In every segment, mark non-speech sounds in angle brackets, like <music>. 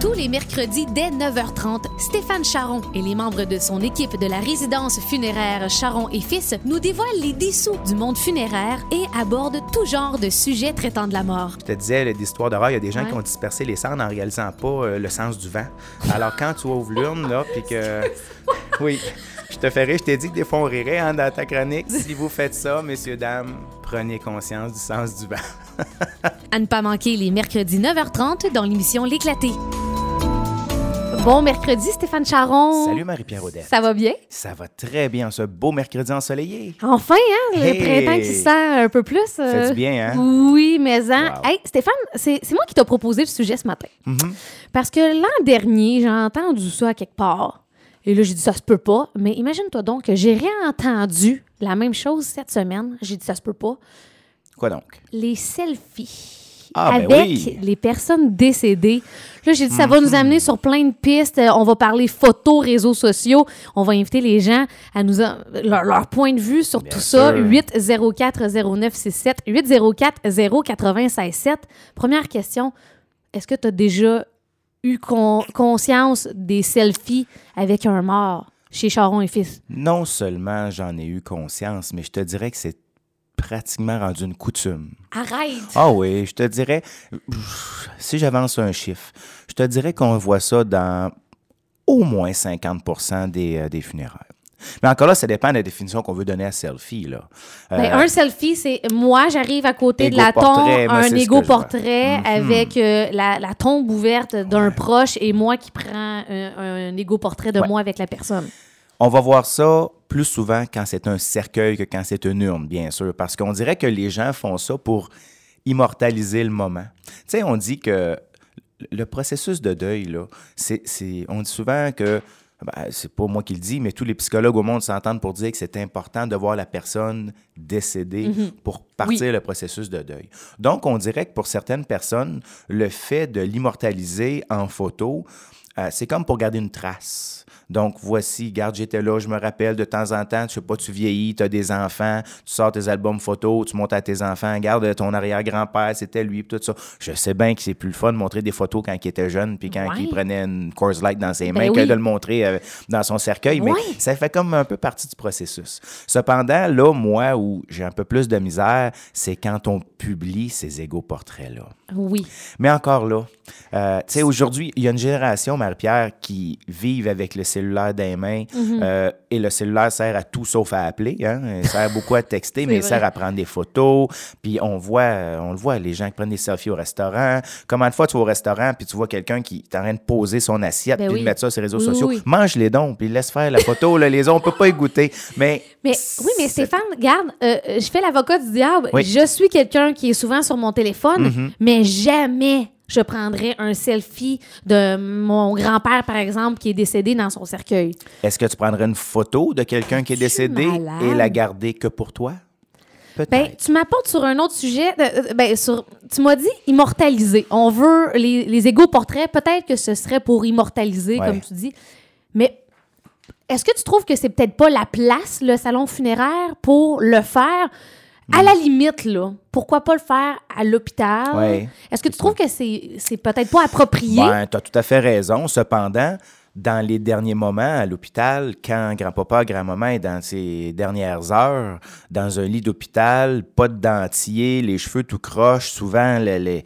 Tous les mercredis dès 9h30, Stéphane Charon et les membres de son équipe de la résidence funéraire Charon et Fils nous dévoilent les dessous du monde funéraire et abordent tout genre de sujets traitant de la mort. Je te disais, l'histoire d'horreur, il y a des gens Ouais. qui ont dispersé les cendres en réalisant pas euh, le sens du vent. Alors quand tu ouvres l'urne, là, puis que... <laughs> Oui, je te ferai, je t'ai dit que des fois on rirait hein, dans ta chronique. Si vous faites ça, messieurs, dames, prenez conscience du sens du vent. <laughs> À ne pas manquer les mercredis 9h30 dans l'émission L'éclaté. Bon mercredi, Stéphane Charon. Salut Marie-Pierre Audet. Ça va bien? Ça va très bien, ce beau mercredi ensoleillé. Enfin, hein? Le printemps qui se sent un peu plus. euh, Fait du bien, hein? Oui, mais hein. Wow. Hey, Stéphane, c'est moi qui t'ai proposé le sujet ce matin. Mhm. Parce que l'an dernier, j'ai entendu ça quelque part. Et là, j'ai dit, ça se peut pas. Mais imagine-toi donc que j'ai réentendu la même chose cette semaine. J'ai dit, ça se peut pas. Quoi donc? Les selfies. Ah, ben avec oui. Mhm. les personnes décédées. Là, j'ai dit, ça va nous amener sur plein de pistes. Euh, On va parler photos, réseaux sociaux. On va inviter les gens à nous a- leur, leur point de vue sur Bien tout ça. sûr. 804-0967, 804-0967. Première question, est-ce que tu as déjà eu con- conscience des selfies avec un mort chez Charon et Fils? Non seulement j'en ai eu conscience, mais je te dirais que c'est pratiquement rendu une coutume. Arrête! Ah oui, je te dirais, si j'avance un chiffre, je te dirais qu'on voit ça dans au moins 50 des, euh, des funérailles. Mais encore là, ça dépend de la définition qu'on veut donner à selfie. Là. Ben, Euh, un selfie, c'est moi, j'arrive à côté de la tombe, moi, un égo portrait Mhm. avec euh, la, la tombe ouverte d'un proche et moi qui prends un, un égo portrait de Ouais. moi avec la personne. On va voir ça plus souvent quand c'est un cercueil que quand c'est une urne, bien sûr, parce qu'on dirait que les gens font ça pour immortaliser le moment. Tu sais, on dit que le processus de deuil, là, c'est, c'est- on dit souvent que, ben, c'est pas moi qui le dis, mais tous les psychologues au monde s'entendent pour dire que c'est important de voir la personne décédée pour partir le processus de deuil. Donc, on dirait que pour certaines personnes, le fait de l'immortaliser en photo, euh, c'est comme pour garder une trace. Donc, voici, garde, j'étais là, je me rappelle de temps en temps, je sais pas, tu vieillis, tu as des enfants, tu sors tes albums photos, tu montes à tes enfants, garde ton arrière-grand-père, c'était lui, tout ça. Je sais bien que c'est plus le fun de montrer des photos quand il était jeune, puis quand Ouais. il prenait une Coors Light dans ses Ben mains, que oui. de le montrer euh, dans son cercueil, mais Ouais. ça fait comme un peu partie du processus. Cependant, là, moi, où j'ai un peu plus de misère, c'est quand on publie ces égaux portraits-là. Oui. Mais encore là, euh, tu sais, aujourd'hui, il y a une génération, Marie-Pierre, qui vivent avec le cellulaire les mains. Mhm. euh, et le cellulaire sert à tout sauf à appeler. Hein? Il sert beaucoup à texter, <laughs> mais il vrai. sert à prendre des photos. Puis on voit, euh, on le voit, les gens qui prennent des selfies au restaurant. Comment de fois tu vas au restaurant, puis tu vois quelqu'un qui est en train de poser son assiette, Ben puis oui. de mettre ça sur les réseaux Oui, sociaux. oui. Mange les dons, puis laisse faire la photo. là, les on peut pas y goûter. Mais, Mais oui, mais Stéphane, regarde, euh, je fais l'avocat du diable. Je suis quelqu'un qui est souvent sur mon téléphone, Mhm. mais jamais je prendrais un selfie de mon grand-père, par exemple, qui est décédé dans son cercueil. Est-ce que tu prendrais une photo de quelqu'un qui est décédé malade? et la garder que pour toi? Peut-être. Ben, tu m'apportes sur un autre sujet. euh, ben, sur, tu m'as dit immortaliser. On veut les, les égaux portraits. Peut-être que ce serait pour immortaliser, Ouais. comme tu dis. Mais est-ce que tu trouves que c'est peut-être pas la place, le salon funéraire, pour le faire? À la limite, là, pourquoi pas le faire à l'hôpital? Ouais. Est-ce que tu trouves que c'est c'est peut-être pas approprié? Ben, tu as tout à fait raison. Cependant, dans les derniers moments à l'hôpital, quand grand-papa, grand-maman est dans ses dernières heures, dans un lit d'hôpital, pas de dentier, les cheveux tout croches, souvent les, les-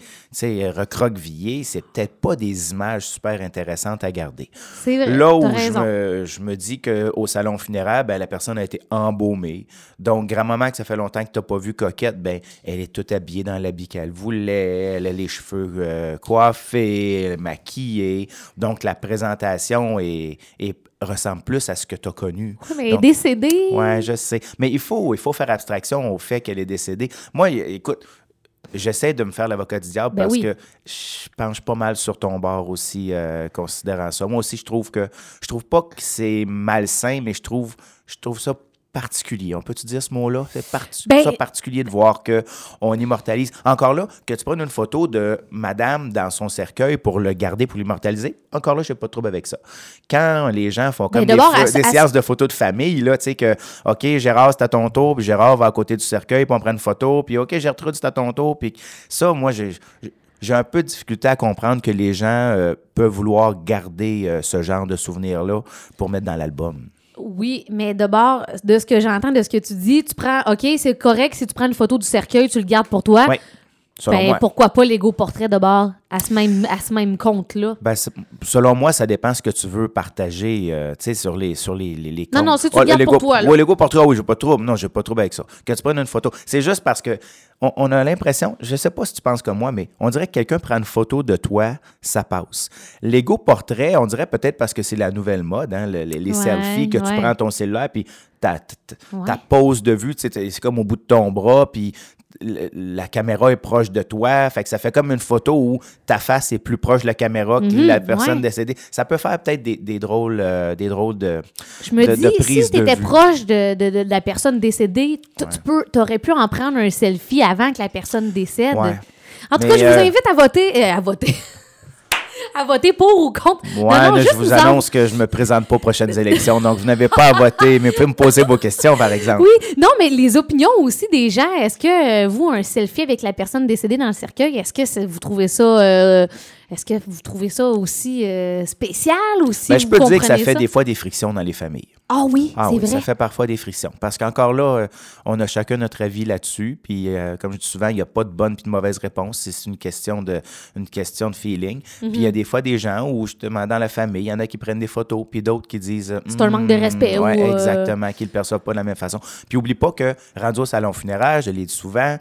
recroquevillés, c'est peut-être pas des images super intéressantes à garder. c'est vrai. Là où je me, je me dis qu'au salon funéraire, ben, la personne a été embaumée. Donc, grand-maman, que ça fait longtemps que tu n'as pas vu coquette, ben, elle est toute habillée dans l'habit qu'elle voulait. Elle a les cheveux euh, coiffés, maquillés. Donc, la présentation est, est- ressemble plus à ce que tu as connu. Oui, mais Donc, décédé. Ouais, je sais. Mais il faut, il faut faire abstraction au fait qu'elle est décédée. Moi, écoute, j'essaie de me faire l'avocat du diable Ben parce oui. que je penche pas mal sur ton bord aussi, euh, considérant ça. Moi aussi, je trouve que je trouve pas que c'est malsain, mais je trouve, je trouve ça particulier. On peut-tu dire ce mot-là? C'est parti- Ben- ça particulier de voir que on immortalise. Encore là, que tu prennes une photo de madame dans son cercueil pour le garder, pour l'immortaliser, encore là, je n'ai pas de trouble avec ça. Quand les gens font comme Ben, des, à- des à- séances de photos de famille, là, tu sais, que, OK, Gérard, c'est à ton tour, puis Gérard va à côté du cercueil, puis on prend une photo, puis OK, Gertrude, c'est à ton tour, puis ça, moi, j'ai- j'ai un peu de difficulté à comprendre que les gens euh, peuvent vouloir garder euh, ce genre de souvenirs-là pour mettre dans l'album. Oui, mais d'abord, de ce que j'entends, de ce que tu dis, tu prends, OK, c'est correct si tu prends une photo du cercueil, tu le gardes pour toi. Selon Ben, moi. pourquoi pas l'ego portrait d'abord à ce même, à ce même compte-là? Ben, c'est- selon moi, ça dépend ce que tu veux partager, euh, sur les, sur les, les, les Non, non, si tu le gardes Lego- pour toi, là? Ouais, Lego portrait, oui, j'ai pas de trouble. Non, j'ai pas de trouble avec ça. Que tu prennes une photo. C'est juste parce que on, on a l'impression, je sais pas si tu penses comme moi, mais on dirait que quelqu'un prend une photo de toi, ça passe. Lego portrait, on dirait peut-être parce que c'est la nouvelle mode, hein, le- les, les Ouais, selfies, que tu prends ton cellulaire, puis ta, ta, Ouais. pose de vue, c'est comme au bout de ton bras, puis la caméra est proche de toi. Fait que ça fait comme une photo où ta face est plus proche de la caméra que Mhm, la personne ouais. décédée. Ça peut faire peut-être des, des drôles, euh, des drôles de. Je me de- dis, de prise si tu étais proche de, la personne décédée, tu- tu peux, aurais pu en prendre un selfie avant que la personne décède. Ouais. En tout Mais, cas, je vous euh, invite à voter. euh, à voter. <laughs> à voter pour ou contre. Ouais, Non, non, là, juste je vous en- annonce que je me présente pas aux prochaines élections, donc vous n'avez pas à voter, mais vous pouvez me poser vos questions, par exemple. Oui, non, mais les opinions aussi des gens. Est-ce que euh, vous, un selfie avec la personne décédée dans le cercueil, est-ce que vous trouvez ça, euh, est-ce que vous trouvez ça aussi euh, spécial ou si Ben, je vous peux te dire que ça fait des fois des frictions dans les familles. Ah oui, Ah c'est oui, vrai. ça fait parfois des frictions. Parce qu'encore là, euh, on a chacun notre avis là-dessus. Puis, euh, comme je dis souvent, il n'y a pas de bonne puis de mauvaise réponse. C'est une question de, une question de feeling. Puis, il y a Mhm. des fois des gens où, justement, dans la famille, il y en a qui prennent des photos, puis d'autres qui disent. C'est un manque de Hmm, respect ouais, ou, euh, exactement, qui ne le perçoivent pas de la même façon. Puis, oublie pas que, rendu au salon funéraire, je l'ai dit souvent,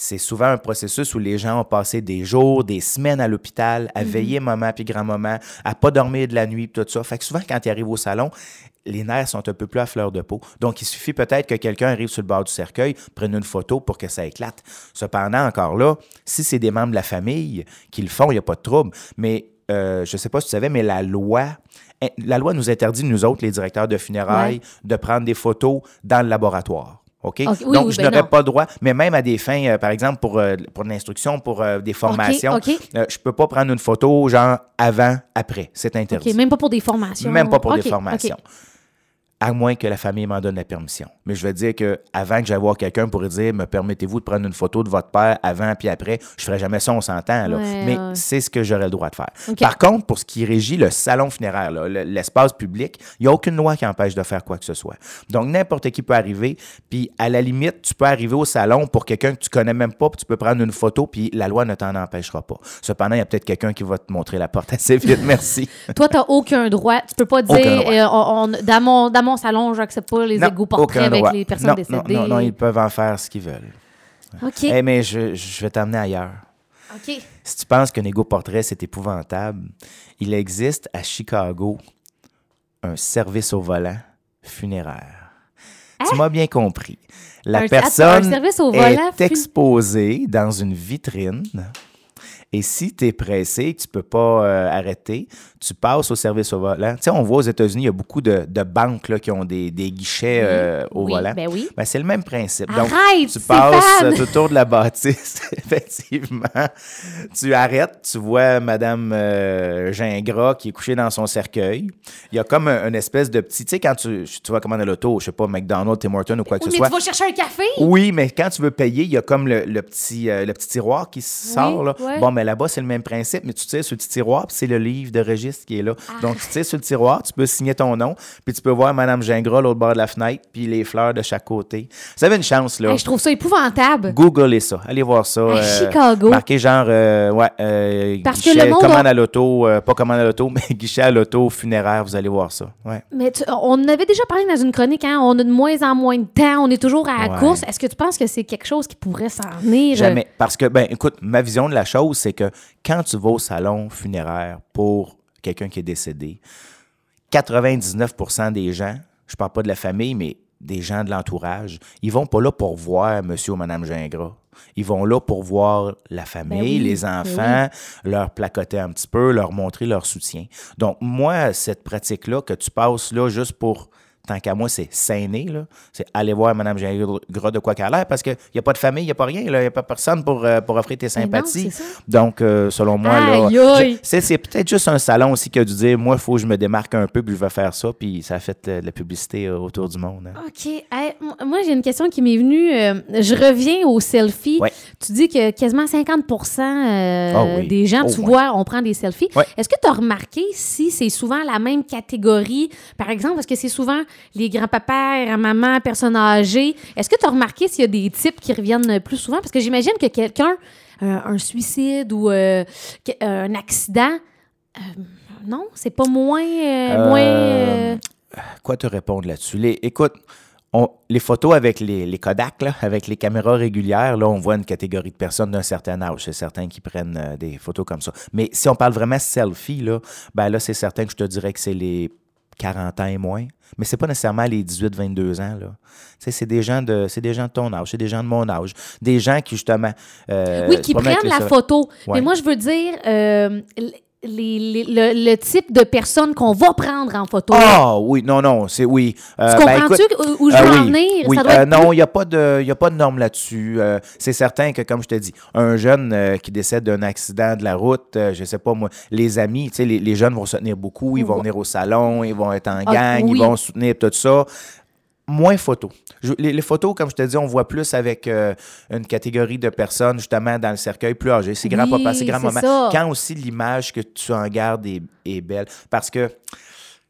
c'est souvent un processus où les gens ont passé des jours, des semaines à l'hôpital, à veiller maman puis grand-maman, à pas dormir de la nuit, puis tout ça. Fait que souvent, quand ils arrivent au salon, les nerfs sont un peu plus à fleur de peau. Donc, il suffit peut-être que quelqu'un arrive sur le bord du cercueil, prenne une photo pour que ça éclate. Cependant, encore là, si c'est des membres de la famille qui le font, il n'y a pas de trouble. Mais euh, je ne sais pas si tu savais, mais la loi, la loi nous interdit, nous autres, les directeurs de funérailles, de prendre des photos dans le laboratoire. OK? Oui, Donc, oui, je ben n'aurais pas droit, mais même à des fins, euh, par exemple, pour, euh, pour l'instruction, pour euh, des formations, euh, je peux pas prendre une photo, genre, avant, après. C'est interdit. OK, même pas pour des formations. Même pas pour des formations. À moins que la famille m'en donne la permission. Mais je veux dire que avant que j'aille voir quelqu'un pour dire me permettez-vous de prendre une photo de votre père avant puis après, je ferais jamais ça, on s'entend. là. Ouais, Mais ouais. c'est ce que j'aurais le droit de faire. Par contre, pour ce qui régit le salon funéraire, là, l'espace public, il n'y a aucune loi qui empêche de faire quoi que ce soit. Donc, n'importe qui peut arriver. Puis, à la limite, tu peux arriver au salon pour quelqu'un que tu connais même pas, puis tu peux prendre une photo, puis la loi ne t'en empêchera pas. Cependant, il y a peut-être quelqu'un qui va te montrer la porte assez vite. <laughs> Merci. Toi, t'as aucun droit. Tu peux pas dire, euh, on- on- dans, mon, dans mon salon, j'accepte pas les égaux portraits avec droit. les personnes non, décédées. Non, non, non, ils peuvent en faire ce qu'ils veulent. OK. Eh, mais je, je vais t'amener ailleurs. OK. Si tu penses qu'un égo portrait, c'est épouvantable, il existe à Chicago un service au volant funéraire. Tu m'as bien compris. La Hein? Un- personne un est exposée dans une vitrine. Et si tu es pressé que tu peux pas euh, arrêter, tu passes au service au volant. Tu sais, on voit aux États-Unis, il y a beaucoup de, de banques là, qui ont des, des guichets euh, au Oui, volant. ben oui. Ben, c'est le même principe. Arrête, tu Stéphane! passes euh, tout autour de la bâtisse, <laughs> effectivement. Tu arrêtes, tu vois Madame euh, Gingras qui est couchée dans son cercueil. Il y a comme un, une espèce de petit... Tu sais, quand tu, tu vas commander l'auto, je sais pas, McDonald's, Tim Hortons ou quoi que Oui, ce mais soit. tu vas chercher un café? Oui, mais quand tu veux payer, il y a comme le, le petit, euh, le petit tiroir qui sort. là. ouais. Bon, mais là-bas, c'est le même principe, mais tu tires sur le petit tiroir, puis c'est le livre de registre qui est là. Ah. Donc, tu tires sur le tiroir, tu peux signer ton nom, puis tu peux voir Madame Gingras l'autre bord de la fenêtre, puis les fleurs de chaque côté. Vous avez une chance, là. Hey, je trouve ça épouvantable. Googlez ça. Allez voir ça. À Chicago. Marquez genre, euh, ouais, euh, Parce que guichet, le monde commande a- à l'auto, euh, pas commande à l'auto, <laughs> mais guichet à l'auto, funéraire, vous allez voir ça. Ouais. Mais tu- on avait déjà parlé dans une chronique, hein? on a de moins en moins de temps, on est toujours à la Ouais. course. Est-ce que tu penses que c'est quelque chose qui pourrait s'en venir? Jamais. Parce que, ben, écoute, ma vision de la chose, c'est que quand tu vas au salon funéraire pour quelqu'un qui est décédé, 99% des gens, je parle pas de la famille, mais des gens de l'entourage, ils vont pas là pour voir monsieur ou madame Gingras. Ils vont là pour voir la famille, Ben oui, les ben enfants, leur placoter un petit peu, leur montrer leur soutien. Donc, moi, cette pratique-là, que tu passes là juste pour tant qu'à moi, c'est sainer, là. C'est aller voir Mme Gingras de quoi qu'elle a l'air, parce qu'il n'y a pas de famille, il n'y a pas rien, il n'y a pas personne pour, euh, pour offrir tes non, sympathies. Donc, euh, selon moi, là, Aïe, je- aïe. c'est, c'est peut-être juste un salon aussi qui a dû dire, moi, il faut que je me démarque un peu, puis je vais faire ça, puis ça a fait euh, de la publicité autour du monde. hein. OK. Hey, moi, j'ai une question qui m'est venue. je reviens au selfie. Ouais. Tu dis que quasiment 50 euh, Ah oui. des gens, Au tu vois, on prend des selfies. Ouais. Est-ce que tu as remarqué si c'est souvent la même catégorie, par exemple, parce que c'est souvent les grands-papas, grands-mamans, personnes âgées. Est-ce que tu as remarqué s'il y a des types qui reviennent plus souvent? Parce que j'imagine que quelqu'un, euh, un suicide ou euh, euh, un accident, euh, non, c'est pas moins. moins Quoi te répondre là-dessus? Les- écoute, on- les photos avec les, les Kodak, là, avec les caméras régulières, là, on voit une catégorie de personnes d'un certain âge. C'est certain qui prennent euh, des photos comme ça. Mais si on parle vraiment selfie, là, ben là, c'est certain que je te dirais que c'est les 40 ans et moins. Mais c'est pas nécessairement les 18-22 ans. Là. C'est des gens de c'est des gens de ton âge, c'est des gens de mon âge. Des gens qui, justement. euh, Oui, qui prennent la photo. Mais moi, je veux dire euh, les- les- le, le type de personne qu'on va prendre en photo. Ah oui, non, non, c'est oui. Euh, tu ben, comprends-tu où, où je Euh, veux oui, en venir? oui. Ça doit Euh, être non, il n'y a, pas de- y a pas de norme là-dessus. Euh, c'est certain que, comme je te dis, un jeune euh, qui décède d'un accident de la route, euh, je sais pas moi, les amis, tu sais, les, les jeunes vont se tenir beaucoup, ils vont venir au salon, ils vont être en Ah, gang, oui. ils vont soutenir tout ça. Moins photos. Je- les, les photos, comme je te dis, on voit plus avec euh, une catégorie de personnes, justement, dans le cercueil plus âgé. C'est grand-papa, c'est grand-maman. Quand aussi l'image que tu en gardes est, est belle. Parce que,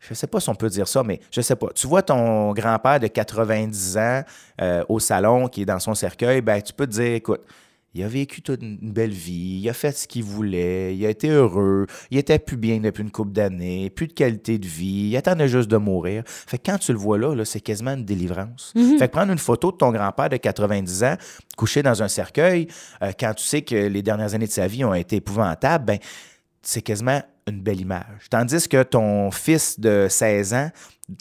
je sais pas si on peut dire ça, mais je sais pas. Tu vois ton grand-père de 90 ans euh, au salon qui est dans son cercueil, ben tu peux te dire, écoute, il a vécu toute une belle vie, il a fait ce qu'il voulait, il a été heureux, il était plus bien depuis une couple d'années, plus de qualité de vie, il attendait juste de mourir. Fait que quand tu le vois là, là c'est quasiment une délivrance. Fait que prendre une photo de ton grand-père de 90 ans couché dans un cercueil, euh, quand tu sais que les dernières années de sa vie ont été épouvantables, ben c'est quasiment une belle image. Tandis que ton fils de 16 ans,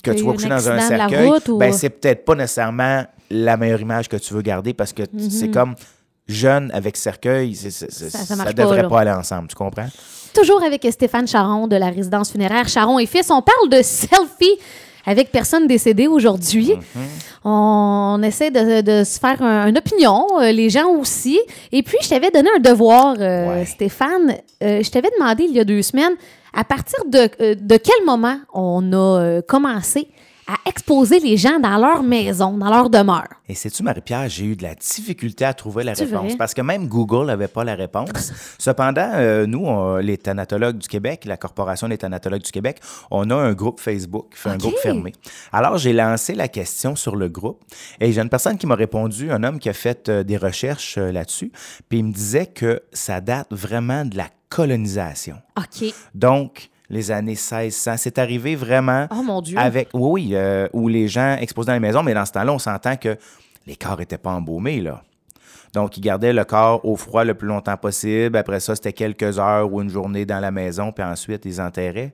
que tu vois un dans un cercueil, route ou- ben c'est peut-être pas nécessairement la meilleure image que tu veux garder parce que t- c'est comme jeune avec cercueil, Ça- pas, devrait pas, aller ensemble, tu comprends? Toujours avec Stéphane Charon de la résidence funéraire Charon et Fils. On parle de selfie avec personne décédée aujourd'hui. Mm-hmm. On essaie de, de se faire un- une opinion, euh, les gens aussi. Et puis, je t'avais donné un devoir, euh, Ouais. Stéphane. Euh, je t'avais demandé il y a deux semaines, à partir de, de quel moment on a commencé à exposer les gens dans leur maison, dans leur demeure. Et sais-tu, Marie-Pierre, j'ai eu de la difficulté à trouver la réponse parce que même Google n'avait pas la réponse. <laughs> Cependant, euh, nous, on- les thanatologues du Québec, la Corporation des thanatologues du Québec, on a un groupe Facebook, fait un groupe fermé. Alors, j'ai lancé la question sur le groupe et j'ai une personne qui m'a répondu, un homme qui a fait euh, des recherches euh, là-dessus, puis il me disait que ça date vraiment de la colonisation. OK. Donc, les années 1600, c'est arrivé vraiment Oh mon Dieu. avec, oui, oui, euh, où les gens exposaient dans les maisons, mais dans ce temps-là, on s'entend que les corps n'étaient pas embaumés, là. Donc, ils gardaient le corps au froid le plus longtemps possible. Après ça, c'était quelques heures ou une journée dans la maison, puis ensuite, ils enterraient.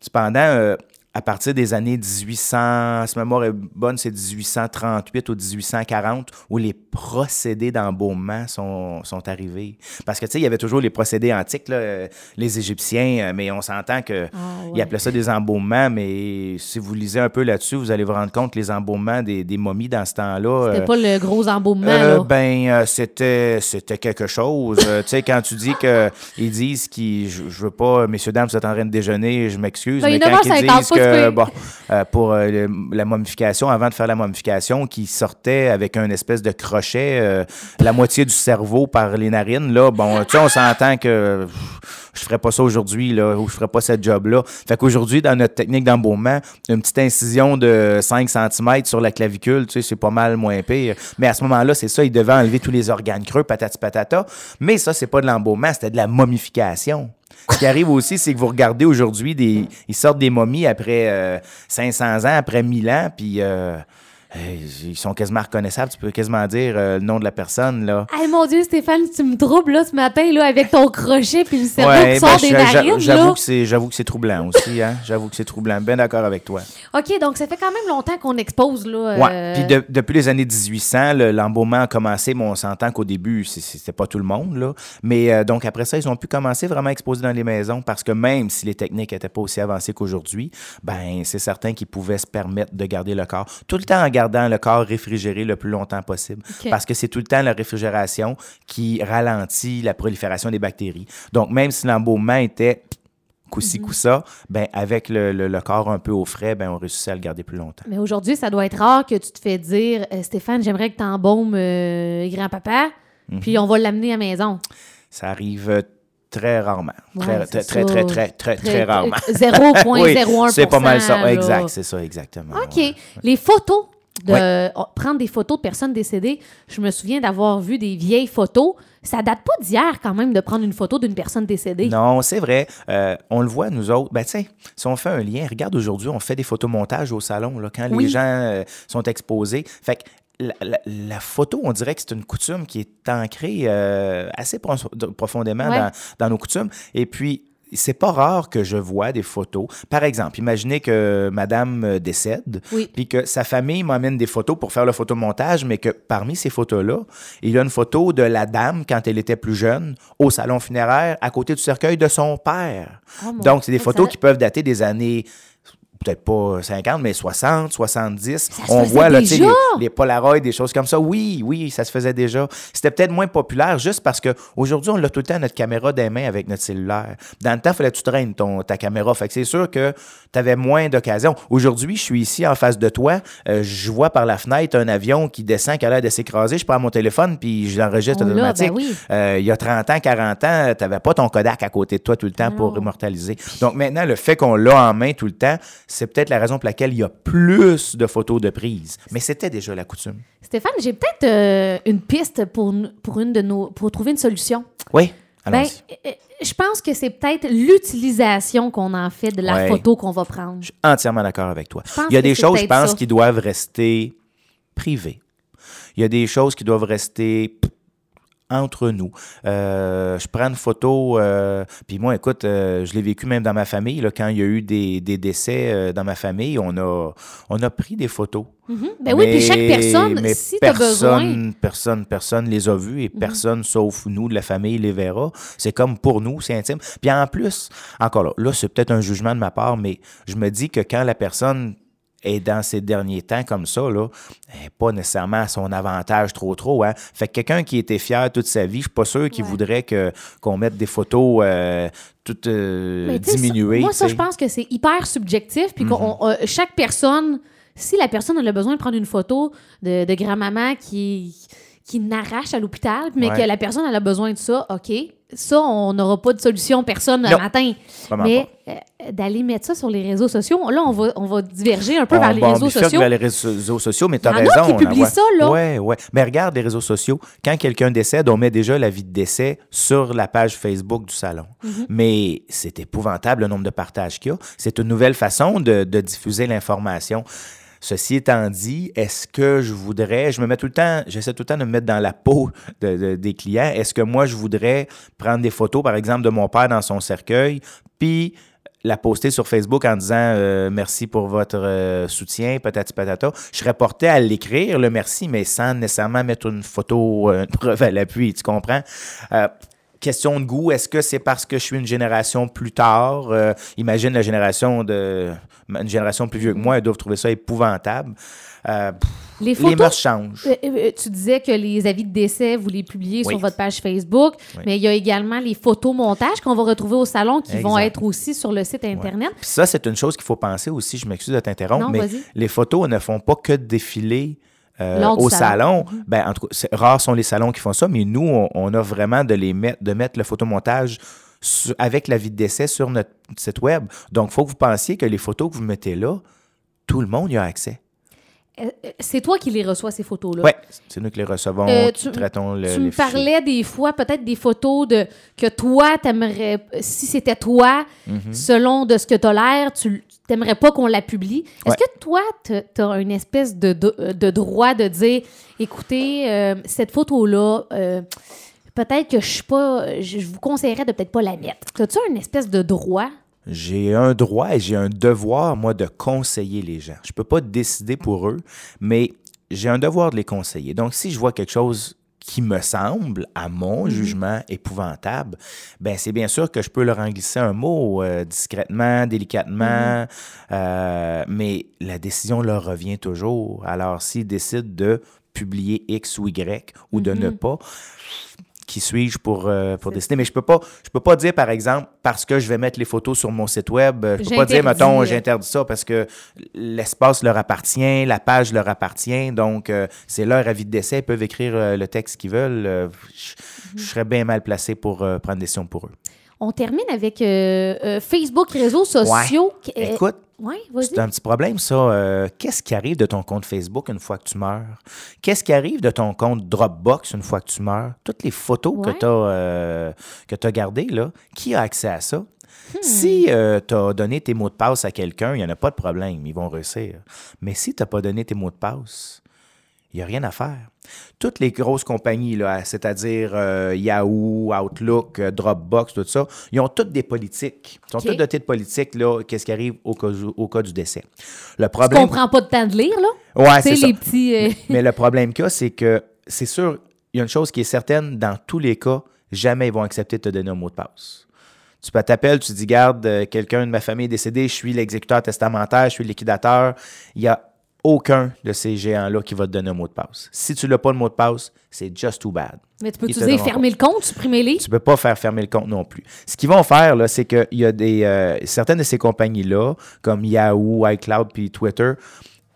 Cependant, euh, à partir des années 1800, si ma mémoire est bonne, c'est 1838 ou 1840, où les procédés d'embaumement sont, sont arrivés. Parce que, tu sais, il y avait toujours les procédés antiques, là, euh, les Égyptiens, euh, mais on s'entend que Ah, ouais. appelaient ça des embaumements, mais si vous lisez un peu là-dessus, vous allez vous rendre compte que les embaumements des, des momies dans ce temps-là... C'était euh, pas le gros embaumement, euh, là. ben, euh, c'était, c'était quelque chose. Tu sais, quand tu dis que ils disent qu'ils, je, je veux pas, messieurs dames, vous êtes en train de déjeuner, je m'excuse, Ben, mais quand ils 9h50, disent que, bon, euh, pour euh, la momification, avant de faire la momification, qui sortait avec un espèce de crochet, euh, la moitié du cerveau par les narines, là, bon, tu sais, on s'entend que pff, je ferais pas ça aujourd'hui, là, ou je ferais pas cette job-là. Fait qu'aujourd'hui, dans notre technique d'embaumement, une petite incision de 5 cm sur la clavicule, tu sais, c'est pas mal moins pire. Mais à ce moment-là, c'est ça, ils devaient enlever tous les organes creux, patati patata. Mais ça, c'est pas de l'embaumement, c'était de la momification. Ce qui arrive aussi, c'est que vous regardez aujourd'hui, des, ils sortent des momies après euh, 500 ans, après 1000 ans, puis euh, ils sont quasiment reconnaissables. Tu peux quasiment dire euh, le nom de la personne, là. Hey, mon Dieu, Stéphane, tu me troubles, là, ce matin, là, avec ton crochet puis le cerveau Ouais, qui ben, sort des j'a- j'a- narines, J'avoue que c'est, j'avoue que c'est troublant aussi, hein. <laughs> J'avoue que c'est troublant. Ben d'accord avec toi. OK, donc ça fait quand même longtemps qu'on expose, là. Ouais. euh, Puis de- depuis les années 1800, le- l'embaumement a commencé, mais on s'entend qu'au début, c'était pas tout le monde, là. Mais euh, donc après ça, ils ont pu commencer vraiment à exposer dans les maisons parce que même si les techniques n'étaient pas aussi avancées qu'aujourd'hui, ben c'est certain qu'ils pouvaient se permettre de garder le corps tout le temps en gardant le corps réfrigéré le plus longtemps possible. Parce que c'est tout le temps la réfrigération qui ralentit la prolifération des bactéries. Donc même si l'embaumement était coup-ci, Mhm. coup-ça, ben avec le, le- le corps un peu au frais, ben on réussissait à le garder plus longtemps. Mais aujourd'hui, ça doit être rare que tu te fais dire euh, Stéphane, j'aimerais que tu embaumes euh, grand-papa, Mhm. puis on va l'amener à la maison. Ça arrive euh, très rarement. Ouais, très, très, très, très, très, très, très rarement. euh, 0,01 <laughs> Oui, c'est pas mal ça. Exact, c'est ça, exactement. OK. ouais. Les photos, de oh, prendre des photos de personnes décédées, je me souviens d'avoir vu des vieilles photos. Ça date pas d'hier quand même de prendre une photo d'une personne décédée. Non, c'est vrai. Euh, on le voit, nous autres. Ben, tiens, si on fait un lien, regarde aujourd'hui, on fait des photomontages au salon, là, quand Oui. les gens euh, sont exposés. Fait que la, la- la photo, on dirait que c'est une coutume qui est ancrée euh, assez pro- profondément Ouais. dans, dans nos coutumes. Et puis, c'est pas rare que je vois des photos. Par exemple, imaginez que madame euh, décède, Oui. puis que sa famille m'amène des photos pour faire le photomontage, mais que parmi ces photos-là, il y a une photo de la dame quand elle était plus jeune au salon funéraire à côté du cercueil de son père. Oh, Donc, c'est des photos ça- qui peuvent dater des années peut-être pas 50, mais 60, 70. Ça se On voit là, déjà? les, les Polaroids, des choses comme ça. Oui, oui, ça se faisait déjà. C'était peut-être moins populaire juste parce que aujourd'hui, on l'a tout le temps notre caméra des mains avec notre cellulaire. Dans le temps, il fallait que tu traînes ton, ta caméra. Fait que c'est sûr que tu avais moins d'occasions. Aujourd'hui, je suis ici en face de toi. euh, je vois par la fenêtre un avion qui descend, qui a l'air de s'écraser. Je prends mon téléphone puis je l'enregistre l'a, automatique. ben oui. Euh, il y a 30 ans, 40 ans, tu n'avais pas ton Kodak à côté de toi tout le temps pour immortaliser. Donc maintenant, le fait qu'on l'a en main tout le temps, c'est peut-être la raison pour laquelle il y a plus de photos de prise. Mais c'était déjà la coutume. Stéphane, j'ai peut-être euh, une piste pour, pour, une de nos, pour trouver une solution. Oui, Ben, allons-y. euh, je pense que c'est peut-être l'utilisation qu'on en fait de la Ouais. photo qu'on va prendre. Je suis entièrement d'accord avec toi. Il y a des choses, je pense, ça. qui doivent rester privées. Il y a des choses qui doivent rester entre nous. Euh, je prends une photo, euh, puis moi, écoute, euh, je l'ai vécu même dans ma famille, là, quand il y a eu des, des décès dans ma famille, on a, on a pris des photos. Mhm. Ben oui, puis chaque Mais- personne, mais si as besoin. Mhm. personne, personne, personne les a vus et personne, sauf nous, de la famille, les verra. C'est comme pour nous, c'est intime. Puis en plus, encore là, là, c'est peut-être un jugement de ma part, mais je me dis que quand la personne est dans ces derniers temps comme ça, là, elle n'est pas nécessairement à son avantage trop trop. Hein? Fait que quelqu'un qui était fier toute sa vie, je suis pas sûr qu'il Ouais. voudrait que, qu'on mette des photos euh, toutes euh, diminuées. moi, ça, je pense que c'est hyper subjectif. Puis on- euh, chaque personne, si la personne a le besoin de prendre une photo de, de grand-maman qui, qui n'arrache à l'hôpital, mais Ouais. que la personne elle a besoin de ça, OK. Ça, on n'aura pas de solution, personne, le matin. Mais euh, d'aller mettre ça sur les réseaux sociaux, là, on va, on va diverger un peu On- vers les réseaux sociaux. vers les réseaux sociaux, mais tu as raison. qui publient ça, là. Ouais, ouais. Mais regarde les réseaux sociaux. Quand quelqu'un décède, on met déjà la vie de décès sur la page Facebook du salon. Mm-hmm. Mais c'est épouvantable le nombre de partages qu'il y a. C'est une nouvelle façon de, de diffuser l'information. Ceci étant dit, est-ce que je voudrais, je me mets tout le temps, j'essaie tout le temps de me mettre dans la peau de- de- des clients. Est-ce que moi, je voudrais prendre des photos, par exemple, de mon père dans son cercueil, puis la poster sur Facebook en disant euh, merci pour votre euh, soutien, patati patata. Je serais porté à l'écrire, le merci, mais sans nécessairement mettre une photo, euh, <laughs> une preuve à l'appui, tu comprends? Question de goût, est-ce que c'est parce que je suis une génération plus tard? Euh, imagine la génération de. Une génération plus vieux que moi, ils doivent trouver ça épouvantable. Euh, pff, Les les photos, mœurs changent. Euh, tu disais que les avis de décès, vous les publiez Oui. sur votre page Facebook, Oui. mais il y a également les photos-montages qu'on va retrouver au salon qui vont être aussi sur le site Internet. Puis ça, c'est une chose qu'il faut penser aussi. Je m'excuse de t'interrompre, mais les photos ne font pas que défiler euh, au salon. salon. Ben, en tout cas, c'est- rares sont les salons qui font ça, mais nous, on, on a vraiment de les mettre, de mettre le photomontage sur- avec la vie de décès sur notre site web. Donc, il faut que vous pensiez que les photos que vous mettez là, tout le monde y a accès. C'est toi qui les reçois, ces photos-là. Oui, c'est nous qui les recevons, Euh, qui traitons le, tu les me fichiers. parlais des fois, peut-être des photos de que toi, t'aimerais, si c'était toi, Mhm. selon de ce que t'as l'air, tu t'aimerais pas qu'on la publie. Est-ce Ouais. que toi, t'as- t'as une espèce de, de, de droit de dire, écoutez, euh, cette photo-là, euh, peut-être que je suis pas, je, vous conseillerais de peut-être pas la mettre. T'as-tu une espèce de droit? J'ai un droit et j'ai un devoir, moi, de conseiller les gens. Je peux pas décider pour eux, mais j'ai un devoir de les conseiller. Donc, si je vois quelque chose qui me semble, à mon jugement, épouvantable, ben c'est bien sûr que je peux leur en glisser un mot euh, discrètement, délicatement, euh, mais la décision leur revient toujours. Alors, s'ils décident de publier X ou Y ou de ne pas, qui suis-je pour, euh, pour décider? Mais je peux pas, je peux pas dire, par exemple, parce que je vais mettre les photos sur mon site web, euh, je peux pas dire, mettons, j'interdis ça parce que l'espace leur appartient, la page leur appartient, donc euh, c'est leur avis de décès, ils peuvent écrire euh, le texte qu'ils veulent. euh, je, serais bien mal placé pour prendre des décision pour eux. On termine avec euh, euh, Facebook, réseaux sociaux. Euh, Écoute, ouais, vas-y. C'est un petit problème, ça. Euh, Qu'est-ce qui arrive de ton compte Facebook une fois que tu meurs? Qu'est-ce qui arrive de ton compte Dropbox une fois que tu meurs? Toutes les photos Ouais. que tu as, gardées, là, qui a accès à ça? Hmm. Si tu as donné tes mots de passe à quelqu'un, il n'y en a pas de problème, ils vont réussir. Mais si tu n'as pas donné tes mots de passe, il n'y a rien à faire. Toutes les grosses compagnies, c'est-à-dire euh, Yahoo, Outlook, euh, Dropbox, tout ça, ils ont toutes des politiques. Ils sont toutes dotées de politiques, là, qu'est-ce qui arrive au cas, au cas du décès. Le Tu problème... comprends pas de temps de lire, là? Tu sais, c'est ça. les petits... euh, Mais le problème qu'il y a, c'est que c'est sûr, il y a une chose qui est certaine, dans tous les cas, jamais ils vont accepter de te donner un mot de passe. Tu peux t'appeler, tu dis, garde, quelqu'un de ma famille est décédé, je suis l'exécuteur testamentaire, je suis le liquidateur. Il n'y a aucun de ces géants-là qui va te donner un mot de passe. Si tu n'as pas le mot de passe, c'est just too bad. Mais tu peux donneront fermer le compte, supprimer les? tu peux pas faire fermer le compte non plus. Ce qu'ils vont faire, là, c'est qu'il y a des, euh, certaines de ces compagnies-là, comme Yahoo, iCloud puis Twitter,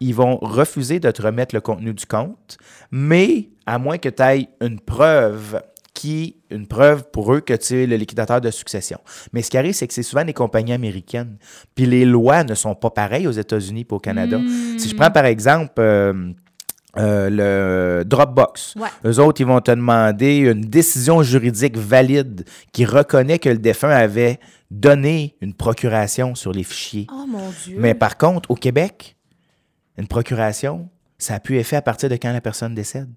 ils vont refuser de te remettre le contenu du compte, mais à moins que tu aies une preuve qui, une preuve pour eux que tu es le liquidateur de succession. Mais ce qui arrive, c'est que c'est souvent des compagnies américaines. Puis les lois ne sont pas pareilles aux États-Unis et au Canada. Si je prends par exemple euh, euh, le Dropbox, Ouais. eux autres, ils vont te demander une décision juridique valide qui reconnaît que le défunt avait donné une procuration sur les fichiers. Oh mon Dieu. Mais par contre, au Québec, une procuration, ça a pu être fait à partir de quand la personne décède.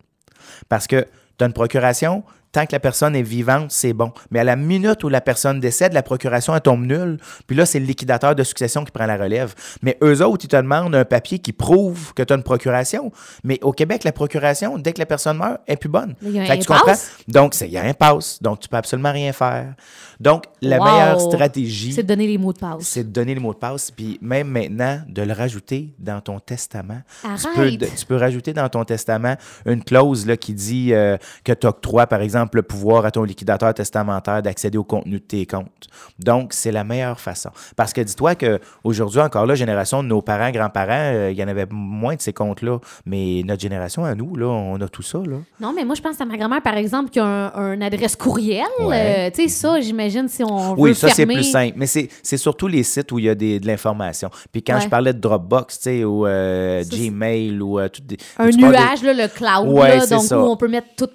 Parce que tu as une procuration, tant que la personne est vivante, c'est bon. Mais à la minute où la personne décède, la procuration, elle tombe nulle. Puis là, c'est le liquidateur de succession qui prend la relève. Mais eux autres, ils te demandent un papier qui prouve que tu as une procuration. Mais au Québec, la procuration, dès que la personne meurt, est plus bonne. Il y a un que tu comprends? Donc, il y a un passe. Donc, tu peux absolument rien faire. Donc, la Wow. meilleure stratégie, C'est de donner les mots de passe. c'est de donner le mot de passe, puis même maintenant, de le rajouter dans ton testament. Tu Arrête. peux, de- tu peux rajouter dans ton testament une clause là, qui dit euh, que tu octroies, par exemple, le pouvoir à ton liquidateur testamentaire d'accéder au contenu de tes comptes. Donc, c'est la meilleure façon. Parce que dis-toi qu'aujourd'hui, encore là, génération de nos parents, grands-parents, euh, il y en avait moins de ces comptes-là. Mais notre génération, à nous, là, on a tout ça. Là. Non, mais moi, je pense à ma grand-mère, par exemple, qui a un, un adresse courriel. Ouais. Euh, tu sais, ça, j'imagine, si on veut Oui, ça, c'est plus simple. Mais c'est surtout les sites où il y a des, de l'information. Puis quand Ouais. je parlais de Dropbox, tu sais, ou euh, Ça, Gmail, ou tout des, Un nuage, là, le cloud, Ouais, là, donc ça. où on peut mettre tout,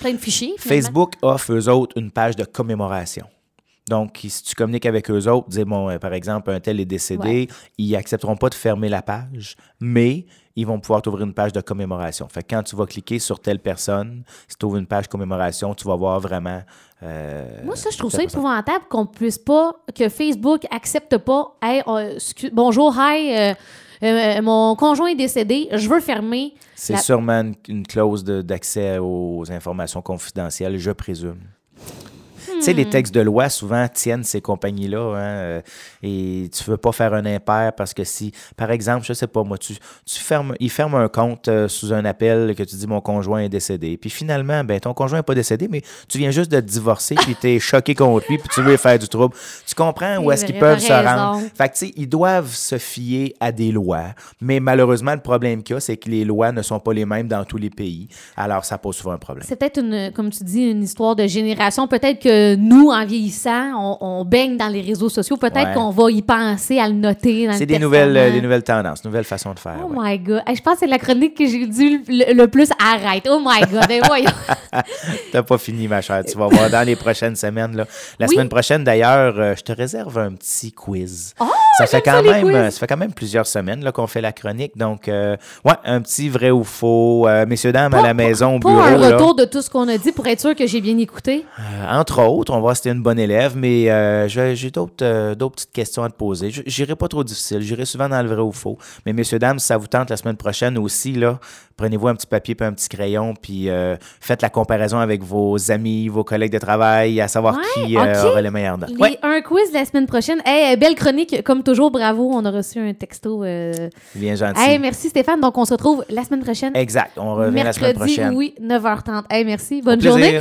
plein de fichiers. finalement. Facebook offre eux autres une page de commémoration. Donc, si tu communiques avec eux autres, dis bon, euh, par exemple, un tel est décédé, ils accepteront pas de fermer la page, mais ils vont pouvoir t'ouvrir une page de commémoration. Fait que quand tu vas cliquer sur telle personne, si tu ouvres une page commémoration, tu vas voir vraiment. euh, Moi, ça, je trouve ça personne. épouvantable qu'on puisse pas, que Facebook accepte pas. Hey, bonjour, hi, euh, euh, mon conjoint est décédé, je veux fermer. C'est la- sûrement une, une clause d'accès aux informations confidentielles, je présume. Tu sais, les textes de loi, souvent, tiennent ces compagnies-là. hein, euh, et tu veux pas faire un impair parce que si, par exemple, je sais pas, moi, tu, tu fermes, ils ferment un compte euh, sous un appel que tu dis mon conjoint est décédé. Puis finalement, ben, ton conjoint n'est pas décédé, mais tu viens juste de te divorcer, puis tu es <laughs> choqué contre lui, puis tu veux faire du trouble. Tu comprends où est-ce qu'ils peuvent se rendre? Fait que, tu sais, ils doivent se fier à des lois. Mais malheureusement, le problème qu'il y a, c'est que les lois ne sont pas les mêmes dans tous les pays. Alors, ça pose souvent un problème. C'est peut-être une, comme tu dis, une histoire de génération. Peut-être que que nous, en vieillissant, on, on baigne dans les réseaux sociaux. Peut-être Ouais. qu'on va y penser, à le noter dans C'est des nouvelles, euh, des nouvelles tendances, nouvelles façons de faire. Oh ouais. my God. Hey, je pense que c'est la chronique que j'ai dû le, le plus arrête. Oh my God. Ben voyons. <laughs> T'as pas fini, ma chère. Tu vas voir dans les prochaines semaines. Là. La Oui. semaine prochaine, d'ailleurs, euh, je te réserve un petit quiz. Oh, ça, fait quand ça, même, quiz. ça fait quand même plusieurs semaines là, qu'on fait la chronique. Donc, euh, ouais, un petit vrai ou faux. Euh, messieurs, dames, à la maison, au Pas bureau. un là. retour de tout ce qu'on a dit pour être sûr que j'ai bien écouté. Entre autres, on va voir si t'es une bonne élève, mais euh, j'ai d'autres euh, d'autres petites questions à te poser. Je- J'irai pas trop difficile, j'irai souvent dans le vrai ou faux. Mais messieurs, dames, si ça vous tente la semaine prochaine aussi, là, prenez-vous un petit papier et un petit crayon, puis euh, faites la comparaison avec vos amis, vos collègues de travail, à savoir Ouais, qui euh, ok. aura les meilleures notes. Ouais, Un quiz la semaine prochaine. Hey, belle chronique. Comme toujours, bravo. On a reçu un texto. bien gentil. Hey, merci Stéphane. Donc, on se retrouve la semaine prochaine. exact, on revient la semaine Mercredi, prochaine. oui, 9h30. Hey, merci. Bonne Au plaisir. journée.